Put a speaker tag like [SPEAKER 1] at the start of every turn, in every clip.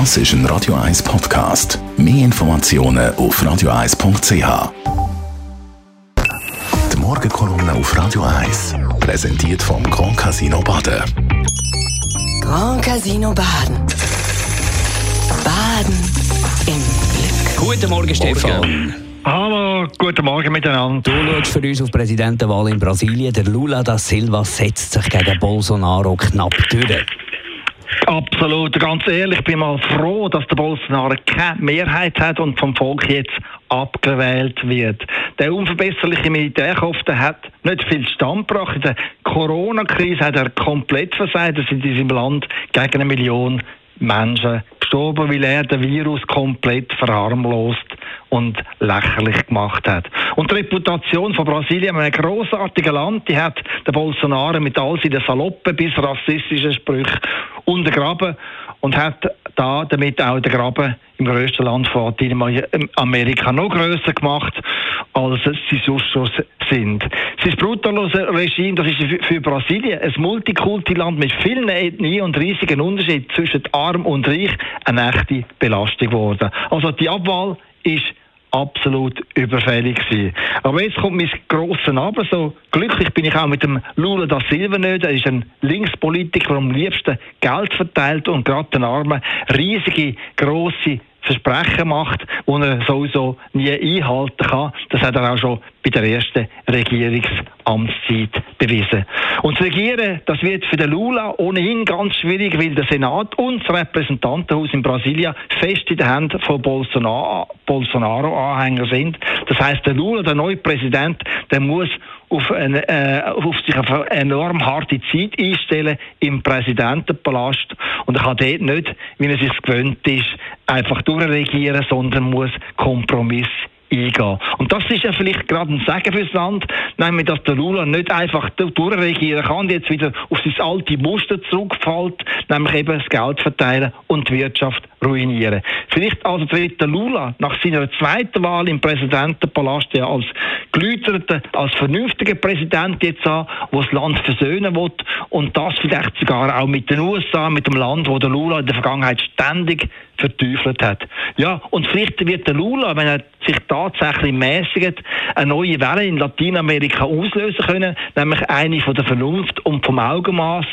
[SPEAKER 1] Das ist ein Radio 1 Podcast. Mehr Informationen auf radio1.ch. Die Morgenkolumne auf Radio 1 präsentiert vom Grand Casino Baden.
[SPEAKER 2] Grand Casino Baden. Baden im Glück.
[SPEAKER 3] Guten Morgen, Stefan.
[SPEAKER 4] Hallo, guten Morgen miteinander.
[SPEAKER 3] Du schaust für uns auf die Präsidentenwahl in Brasilien. Der Lula da Silva setzt sich gegen Bolsonaro knapp durch.
[SPEAKER 4] Absolut, ganz ehrlich, ich bin mal froh, dass der Bolsonaro keine Mehrheit hat und vom Volk jetzt abgewählt wird. Der unverbesserliche Militärkopf hat nicht viel Stand gebracht. In der Corona-Krise hat er komplett versagt. Es sind in diesem Land gegen eine Million Menschen gestorben, weil er den Virus komplett verharmlost und lächerlich gemacht hat. Und die Reputation von Brasilien, einem großartigen Land, die hat der Bolsonaro mit all seinen saloppen bis rassistischen Sprüchen untergraben und hat da damit auch den Graben im grössten Land von Lateinamerika noch grösser gemacht, als sie sonst schon sind. Sein brutallose Regime, das ist für Brasilien ein Multikulti-Land mit vielen Ethnien und riesigen Unterschieden zwischen arm und reich eine echte Belastung geworden. Also die Abwahl ist absolut überfällig gewesen. Aber jetzt kommt mein grosses Aber. So glücklich bin ich auch mit dem Lula da Silva nicht. Er ist ein Linkspolitiker, der am liebsten Geld verteilt und gerade den Armen riesige, grosse Versprechen macht, die er sowieso nie einhalten kann. Das hat er auch schon bei der ersten Regierungsamtszeit bewiesen. Und das Regieren, das wird für den Lula ohnehin ganz schwierig, weil der Senat und das Repräsentantenhaus in Brasilien fest in den Händen von Bolsonaro, Bolsonaro-Anhängern sind. Das heißt, der Lula, der neue Präsident, der muss auf, eine, äh, auf sich auf eine enorm harte Zeit einstellen im Präsidentenpalast und er kann dort nicht, wie er sich gewöhnt ist, einfach durchregieren, sondern muss Kompromiss eingehen. Und das ist ja vielleicht gerade ein Segen fürs Land, nämlich dass der Lula nicht einfach durchregieren kann, jetzt wieder auf sein alte Muster zurückfällt, nämlich eben das Geld verteilen und die Wirtschaft ruinieren. Vielleicht also tritt der Lula nach seiner zweiten Wahl im Präsidentenpalast ja als geläuterter, als vernünftiger Präsident jetzt an, der das Land versöhnen will und das vielleicht sogar auch mit den USA, mit dem Land, wo der Lula in der Vergangenheit ständig verteufelt hat. Ja, und vielleicht wird der Lula, wenn er sich tatsächlich mäßigt, eine neue Welle in Lateinamerika auslösen können, nämlich eine von der Vernunft und vom Augenmaß,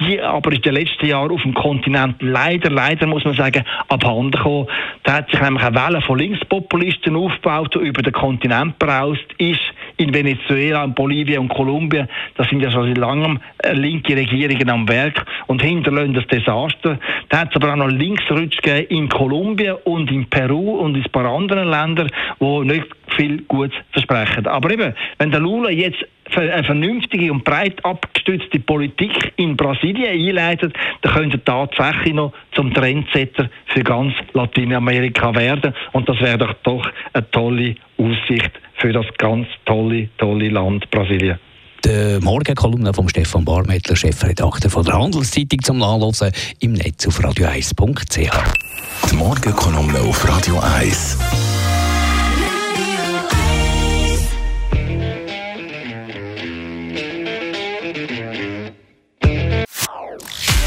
[SPEAKER 4] die aber in den letzten Jahren auf dem Kontinent leider, leider muss man sagen, abhanden gekommen. Da hat sich nämlich eine Welle von Linkspopulisten aufgebaut, die über den Kontinent braust, ist in Venezuela, in Bolivien und Kolumbien, da sind ja schon seit langem äh, linke Regierungen am Werk und hinterlassen das Desaster. Da hat es aber auch noch Linksrutsch gegeben in Kolumbien und in Peru und in ein paar anderen Ländern, wo nicht viel Gutes versprechen. Aber eben, wenn der Lula jetzt eine vernünftige und breit abgestützte Politik in Brasilien einleitet, dann könnte er tatsächlich noch zum Trendsetter für ganz Lateinamerika werden. Und das wäre doch doch eine tolle Aussicht für das ganz tolle, tolle Land Brasilien.
[SPEAKER 3] Die Morgenkolumne von Stefan Barmettler, Chefredakteur von der Handelszeitung zum Nachlesen im Netz auf radio1.ch.
[SPEAKER 1] Die Morgenkolumne auf Radio 1.